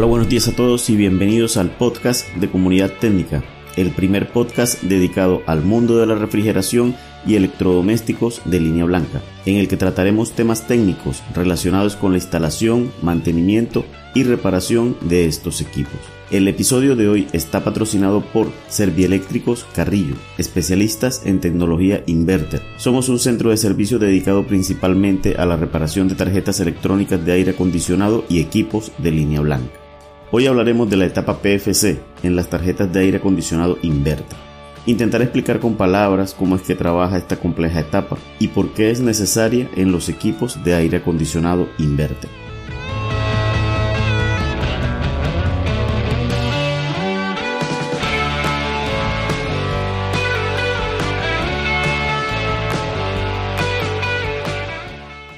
Hola, buenos días a todos y bienvenidos al podcast de Comunidad Técnica, el primer podcast dedicado al mundo de la refrigeración y electrodomésticos de línea blanca, en el que trataremos temas técnicos relacionados con la instalación, mantenimiento y reparación de estos equipos. El episodio de hoy está patrocinado por Servieléctricos Carrillo, especialistas en tecnología inverter. Somos un centro de servicio dedicado principalmente a la reparación de tarjetas electrónicas de aire acondicionado y equipos de línea blanca. Hoy hablaremos de la etapa PFC en las tarjetas de aire acondicionado inverter. Intentaré explicar con palabras cómo es que trabaja esta compleja etapa y por qué es necesaria en los equipos de aire acondicionado inverter.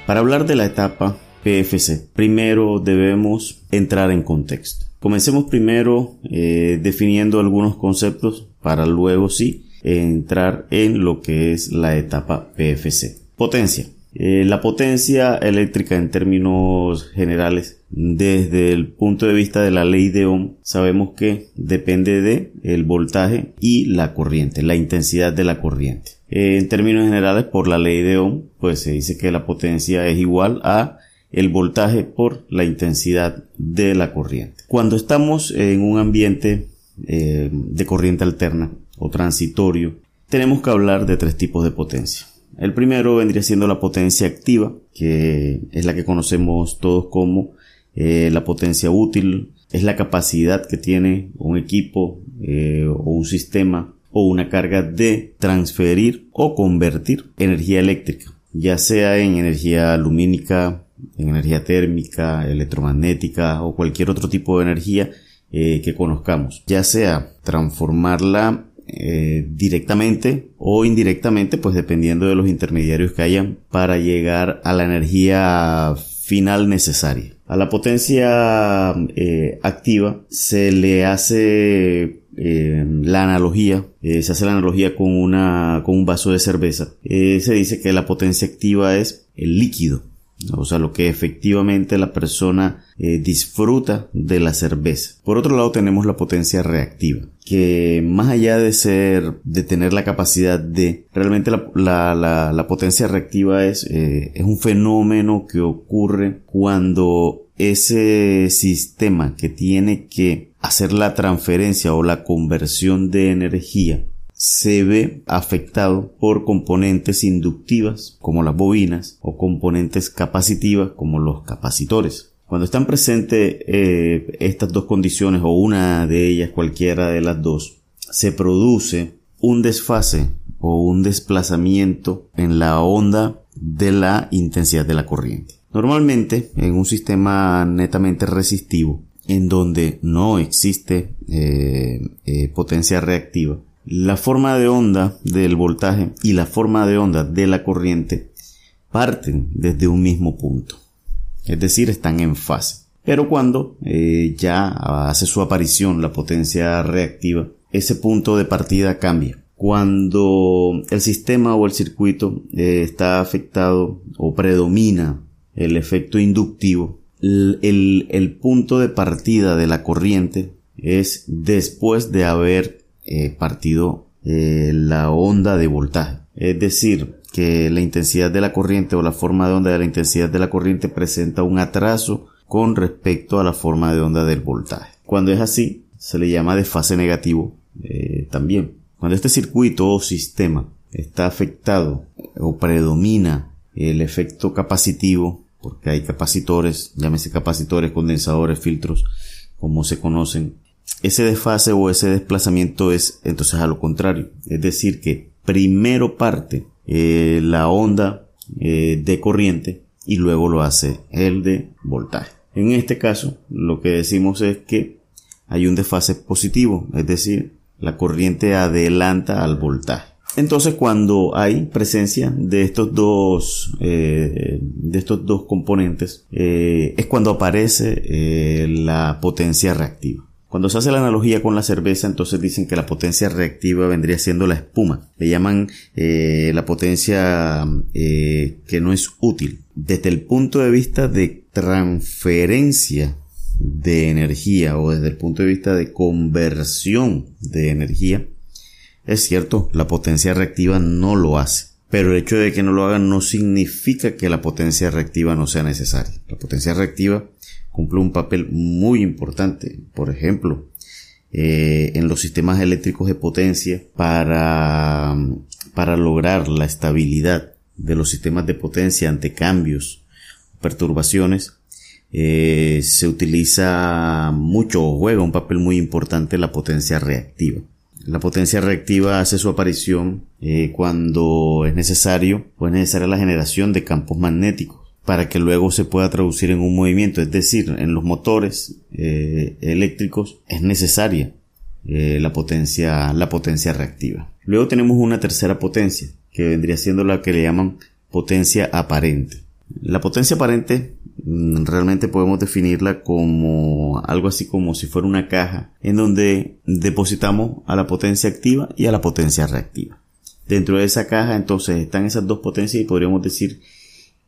Para hablar de la etapa PFC, primero debemos entrar en contexto. Comencemos primero eh, definiendo algunos conceptos para luego sí entrar en lo que es la etapa PFC. Potencia. Eh, la potencia eléctrica en términos generales, desde el punto de vista de la ley de Ohm, sabemos que depende de el voltaje y la corriente, la intensidad de la corriente. Eh, en términos generales, por la ley de Ohm, pues se dice que la potencia es igual a el voltaje por la intensidad de la corriente. Cuando estamos en un ambiente eh, de corriente alterna o transitorio, tenemos que hablar de tres tipos de potencia. El primero vendría siendo la potencia activa, que es la que conocemos todos como eh, la potencia útil, es la capacidad que tiene un equipo eh, o un sistema o una carga de transferir o convertir energía eléctrica, ya sea en energía lumínica, energía térmica, electromagnética o cualquier otro tipo de energía eh, que conozcamos, ya sea transformarla eh, directamente o indirectamente, pues dependiendo de los intermediarios que hayan para llegar a la energía final necesaria. A la potencia eh, activa se le hace la analogía, se hace la analogía con una con un vaso de cerveza. se dice que la potencia activa es el líquido o sea, lo que efectivamente la persona eh, disfruta de la cerveza. Por otro lado tenemos la potencia reactiva, que más allá de ser, de tener la capacidad de, realmente la, potencia reactiva es, eh, es un fenómeno que ocurre cuando ese sistema que tiene que hacer la transferencia o la conversión de energía se ve afectado por componentes inductivas como las bobinas o componentes capacitivas como los capacitores. Cuando están presentes eh, estas dos condiciones o una de ellas, cualquiera de las dos, se produce un desfase o un desplazamiento en la onda de la intensidad de la corriente. Normalmente en un sistema netamente resistivo en donde no existe eh, eh, potencia reactiva, la forma de onda del voltaje y la forma de onda de la corriente parten desde un mismo punto. Es decir, están en fase. Pero cuando eh, ya hace su aparición la potencia reactiva, ese punto de partida cambia. Cuando el sistema o el circuito eh, está afectado o predomina el efecto inductivo, el, el punto de partida de la corriente es después de haber eh, partido eh, la onda de voltaje. Es decir, que la intensidad de la corriente o la forma de onda de la intensidad de la corriente presenta un atraso con respecto a la forma de onda del voltaje. Cuando es así, se le llama desfase negativo eh, también. Cuando este circuito o sistema está afectado o predomina el efecto capacitivo, porque hay capacitores, llámese capacitores, condensadores, filtros, como se conocen, ese desfase o ese desplazamiento es entonces a lo contrario. Es decir, que primero parte eh, la onda eh, de corriente y luego lo hace el de voltaje. En este caso, lo que decimos es que hay un desfase positivo, es decir, la corriente adelanta al voltaje. Entonces, cuando hay presencia de estos dos, eh, de estos dos componentes, es cuando aparece la potencia reactiva. Cuando se hace la analogía con la cerveza, entonces dicen que la potencia reactiva vendría siendo la espuma. Le llaman eh, la potencia eh, que no es útil. Desde el punto de vista de transferencia de energía o desde el punto de vista de conversión de energía, es cierto, la potencia reactiva no lo hace. Pero el hecho de que no lo haga no significa que la potencia reactiva no sea necesaria. La potencia reactiva cumple un papel muy importante. Por ejemplo, eh, en los sistemas eléctricos de potencia para, para lograr la estabilidad de los sistemas de potencia ante cambios, perturbaciones, eh, se utiliza mucho o juega un papel muy importante la potencia reactiva. La potencia reactiva hace su aparición eh, cuando es necesario o es necesaria la generación de campos magnéticos para que luego se pueda traducir en un movimiento. Es decir, en los motores eh, eléctricos es necesaria eh, la potencia, la potencia reactiva. Luego tenemos una tercera potencia que vendría siendo la que le llaman potencia aparente. La potencia aparente mm, realmente podemos definirla como algo así como si fuera una caja en donde depositamos a la potencia activa y a la potencia reactiva. Dentro de esa caja entonces están esas dos potencias y podríamos decir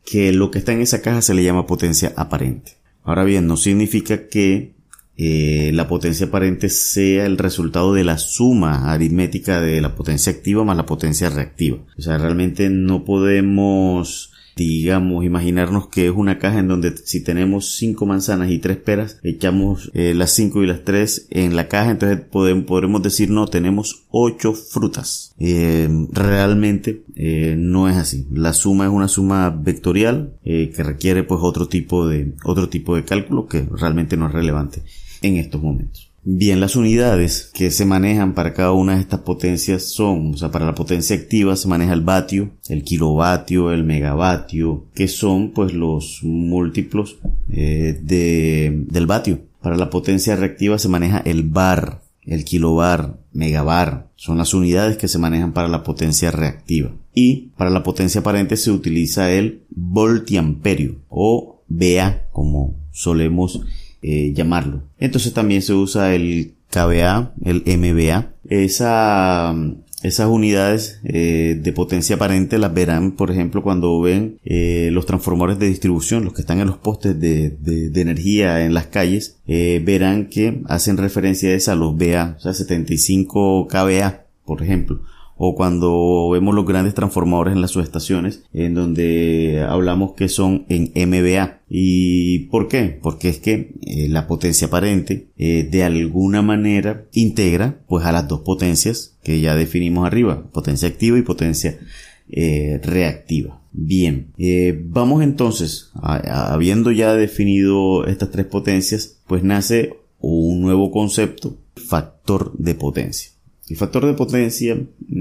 que lo que está en esa caja se le llama potencia aparente. Ahora bien, no significa que eh, la potencia aparente sea el resultado de la suma aritmética de la potencia activa más la potencia reactiva. O sea, realmente no podemos digamos, imaginarnos que es una caja en donde si tenemos cinco manzanas y tres peras, echamos eh, las cinco y las tres en la caja, entonces podemos, podremos decir no, tenemos ocho frutas. Eh, realmente eh, no es así. La suma es una suma vectorial que requiere pues otro tipo de otro tipo de cálculo que realmente no es relevante en estos momentos. Bien, las unidades que se manejan para cada una de estas potencias son, o sea, para la potencia activa se maneja el vatio, el kilovatio, el megavatio, que son pues los múltiplos eh, de, del vatio. Para la potencia reactiva se maneja el bar, el kilobar, megabar, son las unidades que se manejan para la potencia reactiva. Y para la potencia aparente se utiliza el voltiamperio o VA, como solemos eh, llamarlo. Entonces también se usa el KBA, el MBA. Esa, esas unidades eh, de potencia aparente las verán, por ejemplo, cuando ven eh, los transformadores de distribución, los que están en los postes de, de, energía en las calles, verán que hacen referencia a los BA, o sea, 75 KBA, por ejemplo o cuando vemos los grandes transformadores en las subestaciones, en donde hablamos que son en MBA. ¿Y por qué? Porque es que eh, la potencia aparente eh, de alguna manera integra pues a las dos potencias que ya definimos arriba, potencia activa y potencia eh, reactiva. Bien, vamos entonces, habiendo ya definido estas tres potencias, pues nace un nuevo concepto, factor de potencia. El factor de potencia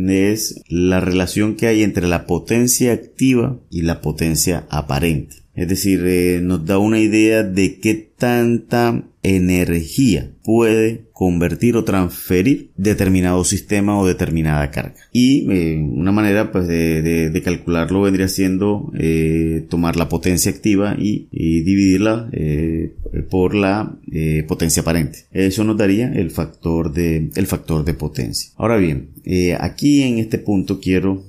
es la relación que hay entre la potencia activa y la potencia aparente. Es decir, eh, nos da una idea de qué tanta energía puede convertir o transferir determinado sistema o determinada carga. Y eh, una manera pues de, calcularlo vendría siendo eh, tomar la potencia activa y, dividirla eh, por la potencia aparente. Eso nos daría el factor de, el factor de potencia. Ahora bien, aquí en este punto quiero,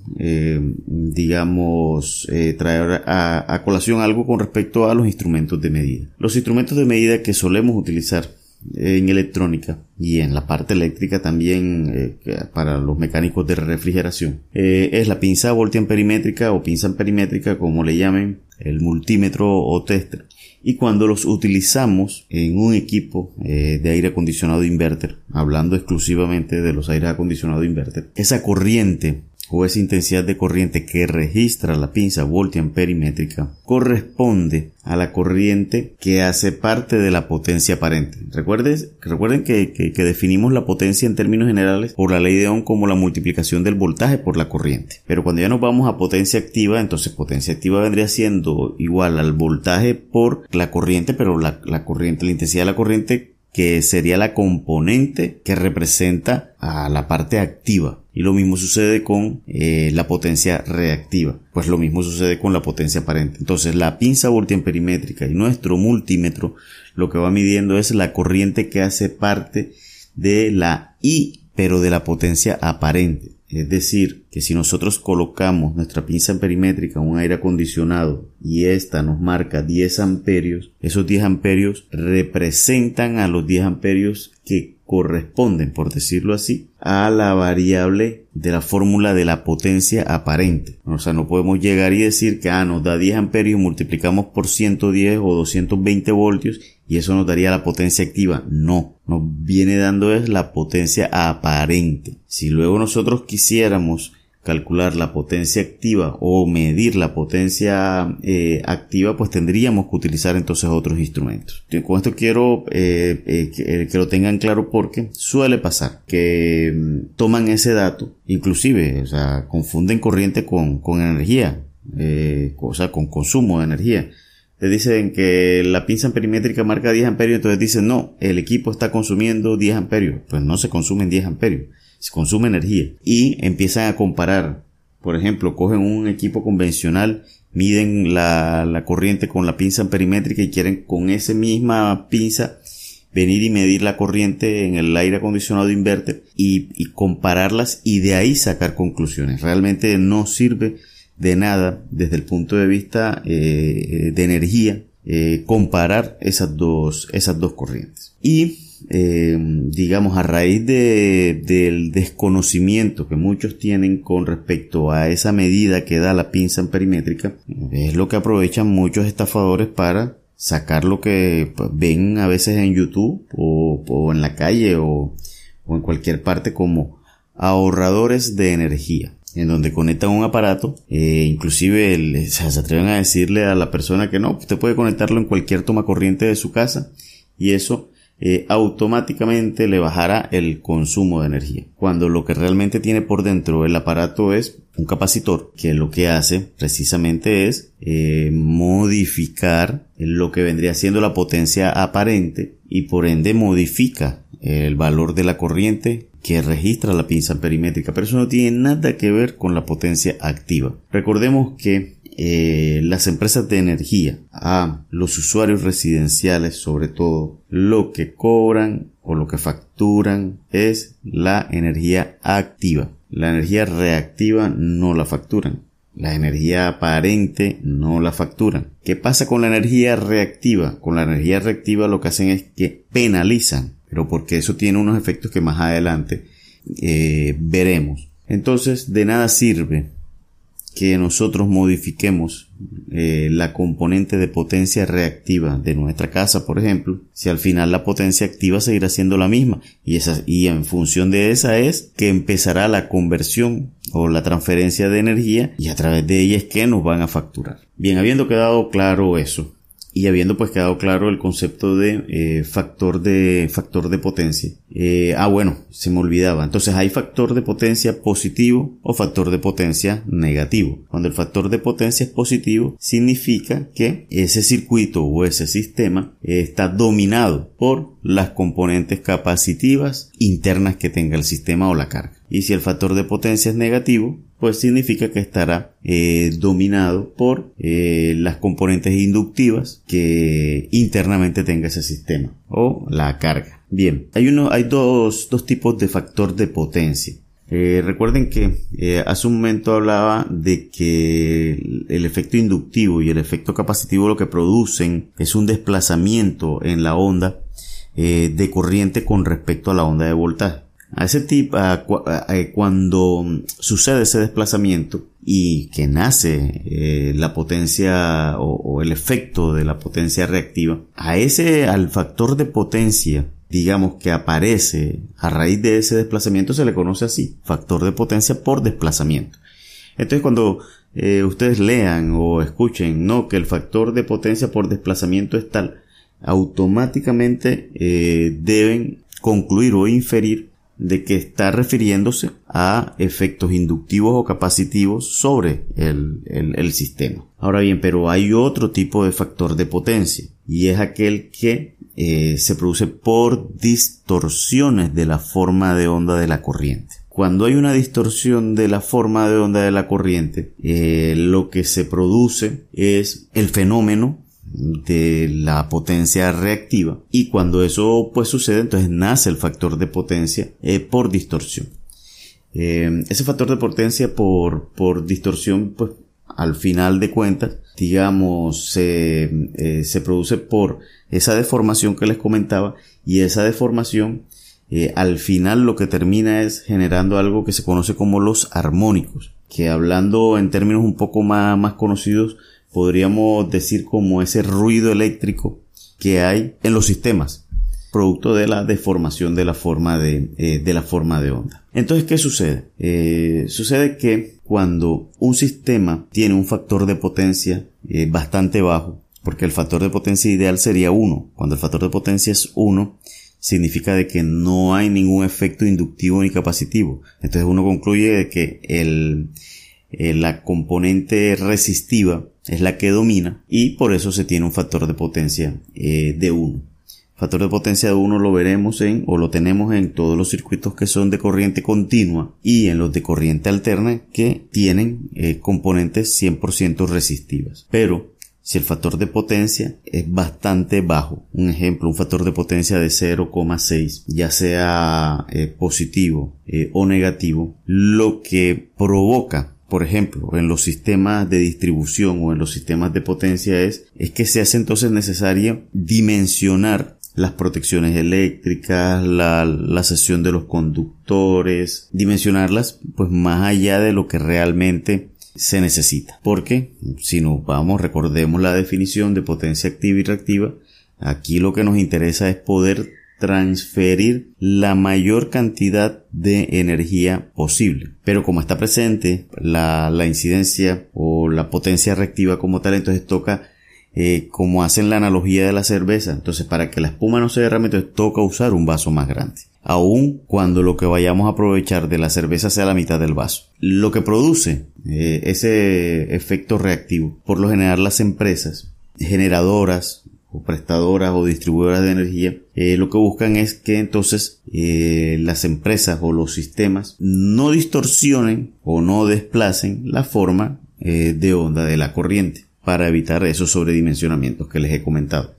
digamos, traer a, a colación algo con respecto a los instrumentos de medida. Los instrumentos de medida que solemos utilizar en electrónica y en la parte eléctrica también eh, para los mecánicos de refrigeración eh, es la pinza voltiamperimétrica o pinza perimétrica como le llamen el multímetro o tester y cuando los utilizamos en un equipo eh, de aire acondicionado inverter hablando exclusivamente de los aires acondicionados inverter esa corriente o esa intensidad de corriente que registra la pinza voltian perimétrica corresponde a la corriente que hace parte de la potencia aparente. Recuerden, recuerden que, que, definimos la potencia en términos generales por la ley de Ohm como la multiplicación del voltaje por la corriente. Pero cuando ya nos vamos a potencia activa, entonces potencia activa vendría siendo igual al voltaje por la corriente, pero la, la corriente, la intensidad de la corriente que sería la componente que representa a la parte activa. Y lo mismo sucede con eh, la potencia reactiva. Pues lo mismo sucede con la potencia aparente. Entonces la pinza voltiamperimétrica y nuestro multímetro lo que va midiendo es la corriente que hace parte de la I, pero de la potencia aparente. Es decir, que si nosotros colocamos nuestra pinza perimétrica en un aire acondicionado y esta nos marca 10 amperios, esos 10 amperios representan a los 10 amperios que corresponden, por decirlo así, a la variable de la fórmula de la potencia aparente. O sea, no podemos llegar y decir que ah, nos da 10 amperios, multiplicamos por 110 o 220 voltios y eso nos daría la potencia activa. No, nos viene dando es la potencia aparente. Si luego nosotros quisiéramos calcular la potencia activa o medir la potencia eh, activa, pues tendríamos que utilizar entonces otros instrumentos. Con esto quiero eh, eh, que, lo tengan claro porque suele pasar que mm, toman ese dato, inclusive, o sea, confunden corriente con, con energía, o sea, con consumo de energía. Te dicen que la pinza perimétrica marca 10 amperios, entonces dicen no, el equipo está consumiendo 10 amperios. Pues no se consumen 10 amperios se consume energía y empiezan a comparar. Por ejemplo, cogen un equipo convencional, miden la, corriente con la pinza perimétrica y quieren con esa misma pinza venir y medir la corriente en el aire acondicionado inverter y, y, compararlas y de ahí sacar conclusiones. Realmente no sirve de nada desde el punto de vista eh, de energía eh, comparar esas dos, esas dos corrientes. Y eh, digamos, a raíz de, del desconocimiento que muchos tienen con respecto a esa medida que da la pinza perimétrica, es lo que aprovechan muchos estafadores para sacar lo que pues, ven a veces en YouTube o, en la calle o, en cualquier parte como ahorradores de energía en donde conectan un aparato, eh, inclusive se atreven a decirle a la persona que no, usted puede conectarlo en cualquier toma corriente de su casa y eso eh, automáticamente le bajará el consumo de energía. Cuando lo que realmente tiene por dentro el aparato es un capacitor que lo que hace precisamente es eh, modificar lo que vendría siendo la potencia aparente y por ende modifica el valor de la corriente que registra la pinza perimétrica, pero eso no tiene nada que ver con la potencia activa. Recordemos que eh, las empresas de energía a los usuarios residenciales sobre todo lo que cobran o lo que facturan es la energía activa la energía reactiva no la facturan la energía aparente no la facturan. ¿Qué pasa con la energía reactiva? Con la energía reactiva lo que hacen es que penalizan, pero porque eso tiene unos efectos que más adelante eh, veremos. Entonces, de nada sirve que nosotros modifiquemos eh, la componente de potencia reactiva de nuestra casa, por ejemplo, si al final la potencia activa seguirá siendo la misma y, esa, y en función de esa es que empezará la conversión o la transferencia de energía y a través de ella es que nos van a facturar. Bien, habiendo quedado claro eso, y habiendo pues quedado claro el concepto de eh, factor de factor de potencia. Eh, ah, bueno, se me olvidaba. Entonces hay factor de potencia positivo o factor de potencia negativo. Cuando el factor de potencia es positivo, significa que ese circuito o ese sistema está dominado por las componentes capacitivas internas que tenga el sistema o la carga. Y si el factor de potencia es negativo, pues significa que estará eh, dominado por eh, las componentes inductivas que internamente tenga ese sistema o la carga. Bien, hay uno, hay dos, dos tipos de factor de potencia. Eh, recuerden que hace un momento hablaba de que el efecto inductivo y el efecto capacitivo lo que producen es un desplazamiento en la onda de corriente con respecto a la onda de voltaje. A ese tipo, eh, cuando sucede ese desplazamiento y que nace eh, la potencia o, el efecto de la potencia reactiva, a ese, al factor de potencia, digamos que aparece a raíz de ese desplazamiento se le conoce así, factor de potencia por desplazamiento. Entonces cuando eh, ustedes lean o escuchen, no, que el factor de potencia por desplazamiento es tal, automáticamente deben concluir o inferir de que está refiriéndose a efectos inductivos o capacitivos sobre el, sistema. Ahora bien, pero hay otro tipo de factor de potencia y es aquel que eh, se produce por distorsiones de la forma de onda de la corriente. Cuando hay una distorsión de la forma de onda de la corriente, eh, lo que se produce es el fenómeno de la potencia reactiva y cuando eso pues sucede entonces nace el factor de potencia eh, por distorsión. Eh, ese factor de potencia por, por distorsión, pues al final de cuentas, digamos, se, eh, se produce por esa deformación que les comentaba y esa deformación al final lo que termina es generando algo que se conoce como los armónicos, que hablando en términos un poco más, más conocidos, podríamos decir como ese ruido eléctrico que hay en los sistemas, producto de la deformación de la forma de, eh, de la forma de onda. Entonces, ¿qué sucede? Eh, sucede que cuando un sistema tiene un factor de potencia bastante bajo, porque el factor de potencia ideal sería 1, cuando el factor de potencia es 1, significa de que no hay ningún efecto inductivo ni capacitivo. Entonces uno concluye de que el, eh, la componente resistiva es la que domina y por eso se tiene un factor de potencia eh, de 1. Factor de potencia de 1 lo veremos en o lo tenemos en todos los circuitos que son de corriente continua y en los de corriente alterna que tienen eh, componentes 100% resistivas. Pero si el factor de potencia es bastante bajo, un ejemplo, un factor de potencia de 0,6, ya sea eh, positivo eh, o negativo, lo que provoca por ejemplo, en los sistemas de distribución o en los sistemas de potencia es, es que se hace entonces necesario dimensionar las protecciones eléctricas, la, la sesión de los conductores, dimensionarlas pues más allá de lo que realmente se necesita. Porque si nos vamos, recordemos la definición de potencia activa y reactiva, aquí lo que nos interesa es poder transferir la mayor cantidad de energía posible. Pero como está presente la, incidencia o la potencia reactiva como tal, entonces toca eh, como hacen la analogía de la cerveza. Entonces, para que la espuma no se derrame, entonces toca usar un vaso más grande. Aun cuando lo que vayamos a aprovechar de la cerveza sea la mitad del vaso. Lo que produce eh, ese efecto reactivo, por lo general las empresas generadoras o prestadoras o distribuidoras de energía, eh, lo que buscan es que entonces las empresas o los sistemas no distorsionen o no desplacen la forma de onda de la corriente para evitar esos sobredimensionamientos que les he comentado,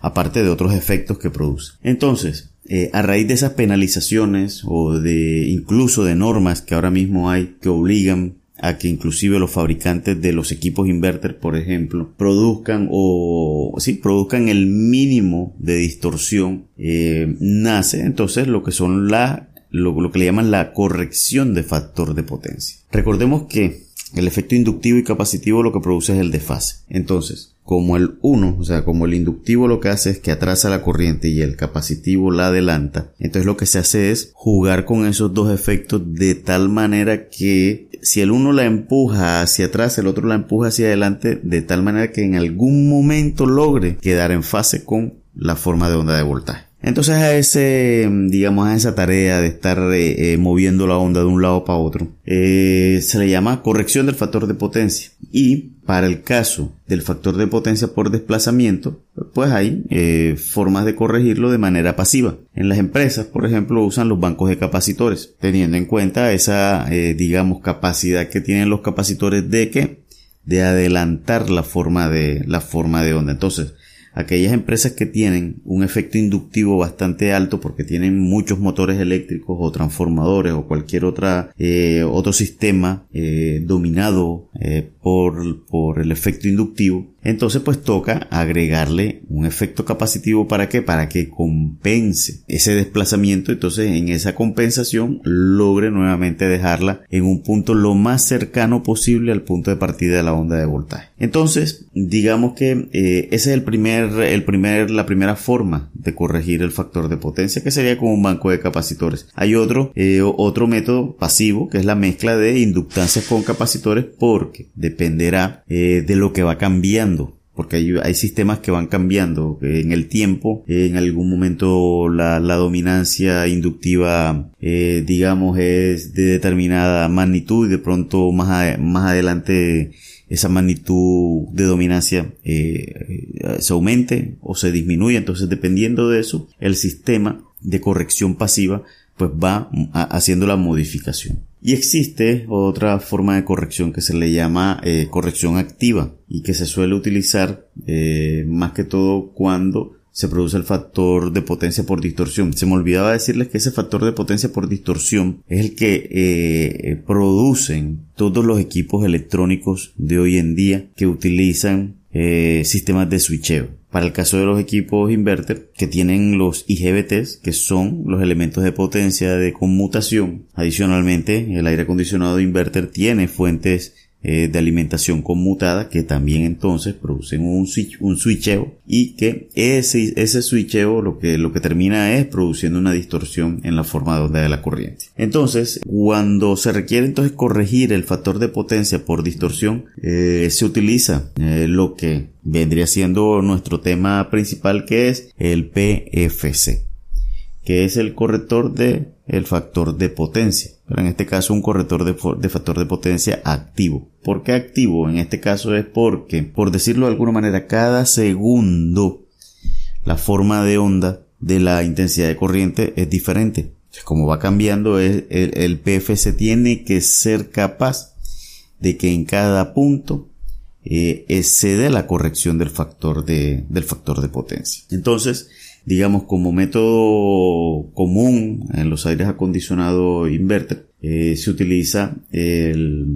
aparte de otros efectos que produce. Entonces, eh, a raíz de esas penalizaciones o de incluso de normas que ahora mismo hay que obligan a que inclusive los fabricantes de los equipos inverter, por ejemplo, produzcan o sí, produzcan el mínimo de distorsión, eh, nace entonces lo que son la, lo que le llaman la corrección de factor de potencia. Recordemos que el efecto inductivo y capacitivo lo que produce es el desfase. Entonces, como el 1, o sea, como el inductivo lo que hace es que atrasa la corriente y el capacitivo la adelanta, entonces lo que se hace es jugar con esos dos efectos de tal manera que si el uno la empuja hacia atrás, el otro la empuja hacia adelante, de tal manera que en algún momento logre quedar en fase con la forma de onda de voltaje. Entonces a ese, digamos, a esa tarea de estar eh, eh, moviendo la onda de un lado para otro, eh, se le llama corrección del factor de potencia. Y para el caso del factor de potencia por desplazamiento, pues hay formas de corregirlo de manera pasiva. En las empresas, por ejemplo, usan los bancos de capacitores, teniendo en cuenta esa, digamos, capacidad que tienen los capacitores de que de adelantar la forma de la forma de onda. Entonces, aquellas empresas que tienen un efecto inductivo bastante alto porque tienen muchos motores eléctricos o transformadores o cualquier otra eh, otro sistema eh, dominado eh, por, por el efecto inductivo entonces pues toca agregarle un efecto capacitivo para qué? Para que compense ese desplazamiento. Entonces en esa compensación logre nuevamente dejarla en un punto lo más cercano posible al punto de partida de la onda de voltaje. Entonces digamos que eh, ese es el primer, el primer, la primera forma de corregir el factor de potencia que sería con un banco de capacitores. Hay otro, eh, otro método pasivo que es la mezcla de inductancias con capacitores porque dependerá eh, de lo que va cambiando porque hay, sistemas que van cambiando en el tiempo. En algún momento la, dominancia inductiva, eh, digamos, es de determinada magnitud y de pronto más, más adelante esa magnitud de dominancia eh, se aumente o se disminuye. Entonces, dependiendo de eso, el sistema de corrección pasiva pues va haciendo la modificación. Y existe otra forma de corrección que se le llama eh, corrección activa y que se suele utilizar eh, más que todo cuando se produce el factor de potencia por distorsión. Se me olvidaba decirles que ese factor de potencia por distorsión es el que eh, producen todos los equipos electrónicos de hoy en día que utilizan eh, sistemas de switcheo. Para el caso de los equipos inverter que tienen los IGBTs, que son los elementos de potencia de conmutación. Adicionalmente, el aire acondicionado inverter tiene fuentes eh, de alimentación conmutada que también entonces producen un, switch, un switcheo y que ese, ese switcheo lo que, lo que termina es produciendo una distorsión en la forma de onda de la corriente. Entonces, cuando se requiere entonces corregir el factor de potencia por distorsión, eh, se utiliza eh, lo que vendría siendo nuestro tema principal que es el PFC que es el corrector de el factor de potencia. Pero en este caso un corrector de, factor de potencia activo. ¿Por qué activo? En este caso es porque, por decirlo de alguna manera, cada segundo la forma de onda de la intensidad de corriente es diferente. Como va cambiando, el, el, PFC tiene que ser capaz de que en cada punto eh, excede la corrección del factor de, del factor de potencia. Entonces, digamos, como método común en los aires acondicionados inverter, eh, se utiliza el,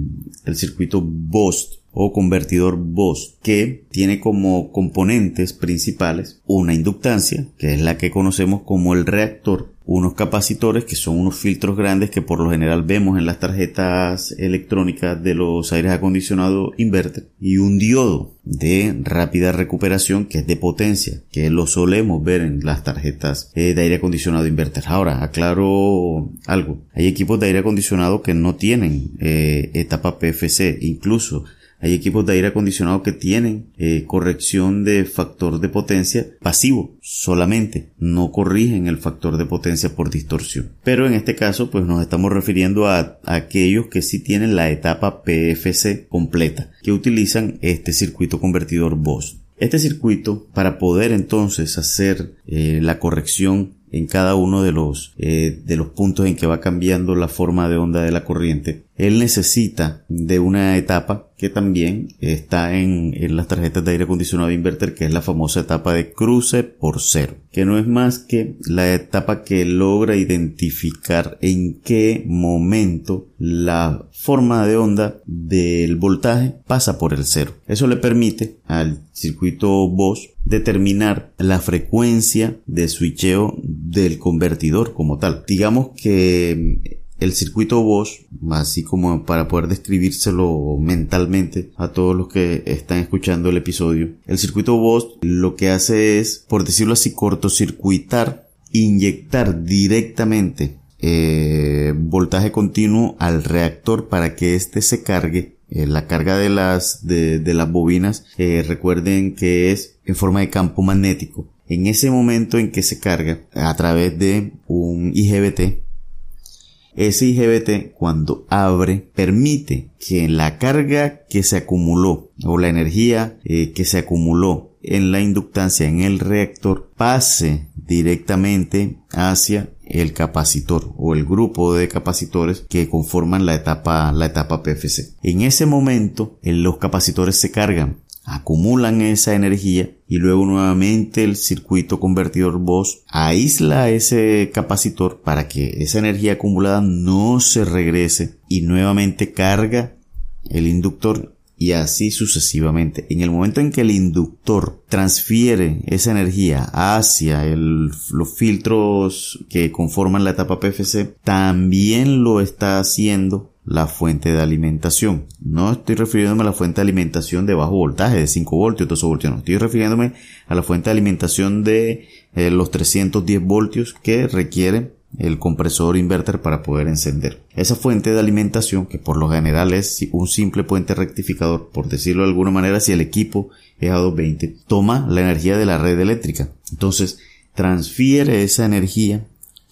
el circuito BOST o convertidor BOST que tiene como componentes principales una inductancia, que es la que conocemos como el reactor, unos capacitores que son unos filtros grandes que por lo general vemos en las tarjetas electrónicas de los aires acondicionados inverter y un diodo de rápida recuperación que es de potencia que lo solemos ver en las tarjetas eh, de aire acondicionado inverter. Ahora aclaro algo. Hay equipos de aire acondicionado que no tienen eh, etapa PFC incluso hay equipos de aire acondicionado que tienen eh, corrección de factor de potencia pasivo solamente, no corrigen el factor de potencia por distorsión. Pero en este caso, pues nos estamos refiriendo a, aquellos que sí tienen la etapa PFC completa, que utilizan este circuito convertidor BOS. Este circuito, para poder entonces hacer eh, la corrección en cada uno de los, eh, de los puntos en que va cambiando la forma de onda de la corriente, él necesita de una etapa que también está en, las tarjetas de aire acondicionado inverter, que es la famosa etapa de cruce por cero, que no es más que la etapa que logra identificar en qué momento la forma de onda del voltaje pasa por el cero. Eso le permite al circuito Bosch determinar la frecuencia de switcheo del convertidor como tal. Digamos que el circuito Bosch, así como para poder describírselo mentalmente a todos los que están escuchando el episodio, el circuito Bosch lo que hace es, por decirlo así, cortocircuitar, inyectar directamente eh, voltaje continuo al reactor para que éste se cargue. Eh, la carga de las, de, las bobinas, recuerden que es en forma de campo magnético. En ese momento en que se carga a través de un IGBT, ese IGBT cuando abre permite que la carga que se acumuló o la energía eh, que se acumuló en la inductancia en el reactor pase directamente hacia el capacitor o el grupo de capacitores que conforman la etapa la etapa PFC. En ese momento los capacitores se cargan acumulan esa energía y luego nuevamente el circuito convertidor Bosch aísla ese capacitor para que esa energía acumulada no se regrese y nuevamente carga el inductor y así sucesivamente. En el momento en que el inductor transfiere esa energía hacia los filtros que conforman la etapa PFC, también lo está haciendo la fuente de alimentación. No estoy refiriéndome a la fuente de alimentación de bajo voltaje, de 5 voltios, 12 voltios, no. Estoy refiriéndome a la fuente de alimentación de eh, los 310 voltios que requiere el compresor inverter para poder encender. Esa fuente de alimentación, que por lo general es un simple puente rectificador, por decirlo de alguna manera, si el equipo es a 220, toma la energía de la red eléctrica. Entonces, transfiere esa energía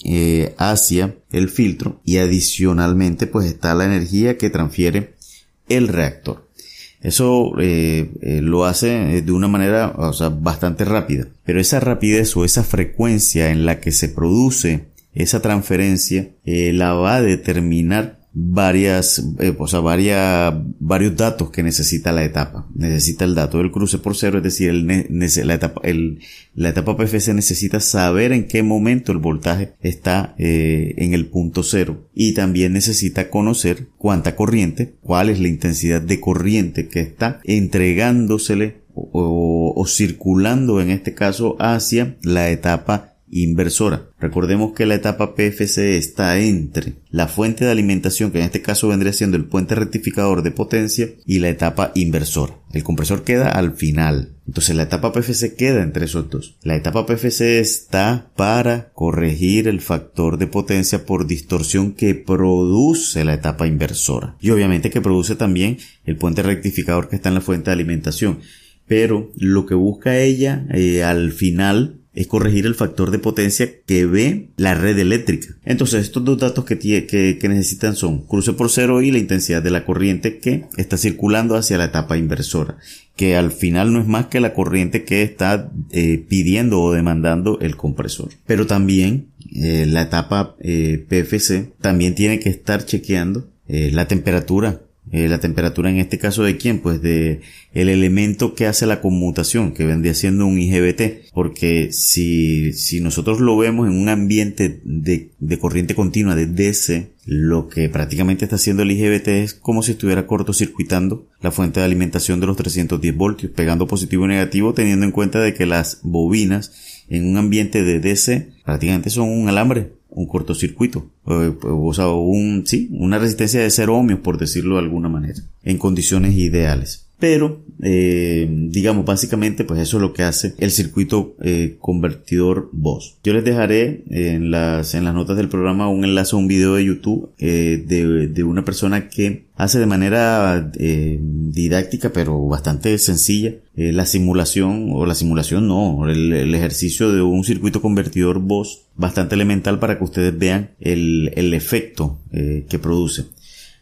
eh, hacia el filtro y adicionalmente pues está la energía que transfiere el reactor. Eso eh, eh, lo hace de una manera o sea, bastante rápida, pero esa rapidez o esa frecuencia en la que se produce esa transferencia la va a determinar varias, eh, o sea, varias, varios datos que necesita la etapa. Necesita el dato del cruce por cero, es decir, el, la, etapa, el, la etapa PFC necesita saber en qué momento el voltaje está eh, en el punto cero y también necesita conocer cuánta corriente, cuál es la intensidad de corriente que está entregándosele o, o circulando en este caso hacia la etapa inversora. Recordemos que la etapa PFC está entre la fuente de alimentación, que en este caso vendría siendo el puente rectificador de potencia, y la etapa inversora. El compresor queda al final. Entonces la etapa PFC queda entre esos dos. La etapa PFC está para corregir el factor de potencia por distorsión que produce la etapa inversora. Y obviamente que produce también el puente rectificador que está en la fuente de alimentación. Pero lo que busca ella eh, al final es corregir el factor de potencia que ve la red eléctrica. Entonces estos dos datos que, que, necesitan son cruce por cero y la intensidad de la corriente que está circulando hacia la etapa inversora, que al final no es más que la corriente que está eh, pidiendo o demandando el compresor. Pero también eh, la etapa eh, PFC también tiene que estar chequeando la temperatura eh, la temperatura en este caso de quién? Pues de el elemento que hace la conmutación, que vendría siendo un IGBT. Porque si, si nosotros lo vemos en un ambiente de, de corriente continua de DC, lo que prácticamente está haciendo el IGBT es como si estuviera cortocircuitando la fuente de alimentación de los 310 voltios, pegando positivo y negativo, teniendo en cuenta de que las bobinas en un ambiente de DC prácticamente son un alambre un cortocircuito, o, sea, un, sí, una resistencia de cero ohmios, por decirlo de alguna manera, en condiciones ideales. Pero, eh, digamos, básicamente, pues eso es lo que hace el circuito eh, convertidor voz. Yo les dejaré en las, en las notas del programa un enlace a un video de YouTube eh, de, de, una persona que hace de manera eh, didáctica, pero bastante sencilla, eh, la simulación, o la simulación no, el, el, ejercicio de un circuito convertidor voz bastante elemental para que ustedes vean el, el efecto eh, que produce.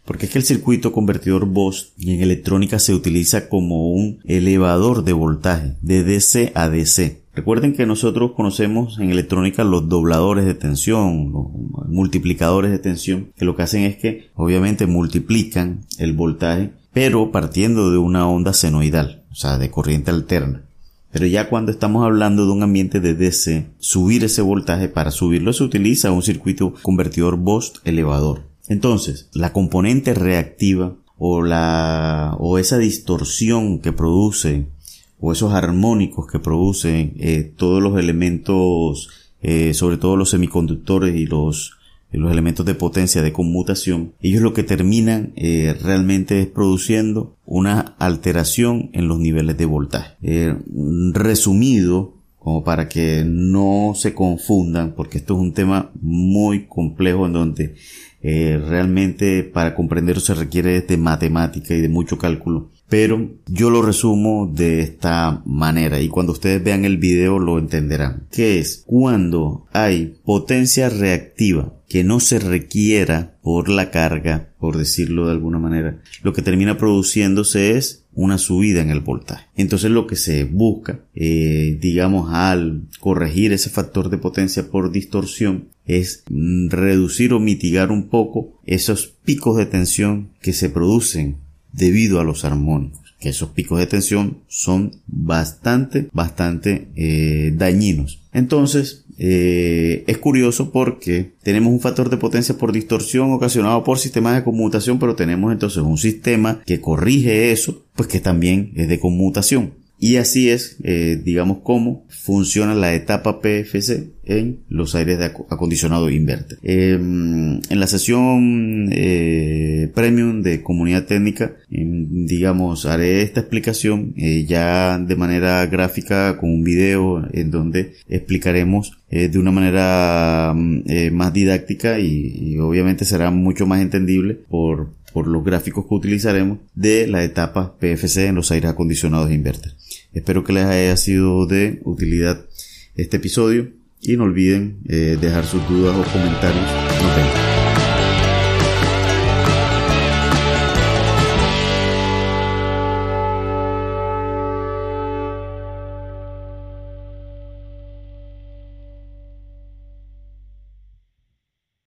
Porque es que el circuito convertidor Bosch en electrónica se utiliza como un elevador de voltaje de DC a DC. Recuerden que nosotros conocemos en electrónica los dobladores de tensión, los multiplicadores de tensión, que lo que hacen es que obviamente multiplican el voltaje, pero partiendo de una onda senoidal, o sea, de corriente alterna. Pero ya cuando estamos hablando de un ambiente de DC, subir ese voltaje, para subirlo se utiliza un circuito convertidor Bosch elevador. Entonces, la componente reactiva o la o esa distorsión que produce o esos armónicos que producen eh, todos los elementos, eh, sobre todo los semiconductores y los los elementos de potencia de conmutación, ellos lo que terminan eh, realmente es produciendo una alteración en los niveles de voltaje. resumido, como para que no se confundan, porque esto es un tema muy complejo en donde eh, realmente para comprenderlo se requiere de matemática y de mucho cálculo. Pero yo lo resumo de esta manera y cuando ustedes vean el video lo entenderán. Que es cuando hay potencia reactiva que no se requiera por la carga, por decirlo de alguna manera, lo que termina produciéndose es una subida en el voltaje. Entonces lo que se busca, eh, digamos, al corregir ese factor de potencia por distorsión, es reducir o mitigar un poco esos picos de tensión que se producen debido a los armónicos que esos picos de tensión son bastante, bastante eh, dañinos. Entonces, eh, es curioso porque tenemos un factor de potencia por distorsión ocasionado por sistemas de conmutación, pero tenemos entonces un sistema que corrige eso, pues que también es de conmutación. Y así es, eh, digamos, cómo funciona la etapa PFC en los aires de acondicionado inverter. Em, en la sesión eh, premium de comunidad técnica, em, digamos, haré esta explicación eh, ya de manera gráfica con un video en donde explicaremos de una manera mm, más didáctica y, y obviamente será mucho más entendible por, por los gráficos que utilizaremos de la etapa PFC en los aires acondicionados inverter. Espero que les haya sido de utilidad este episodio y no olviden eh, dejar sus dudas o comentarios.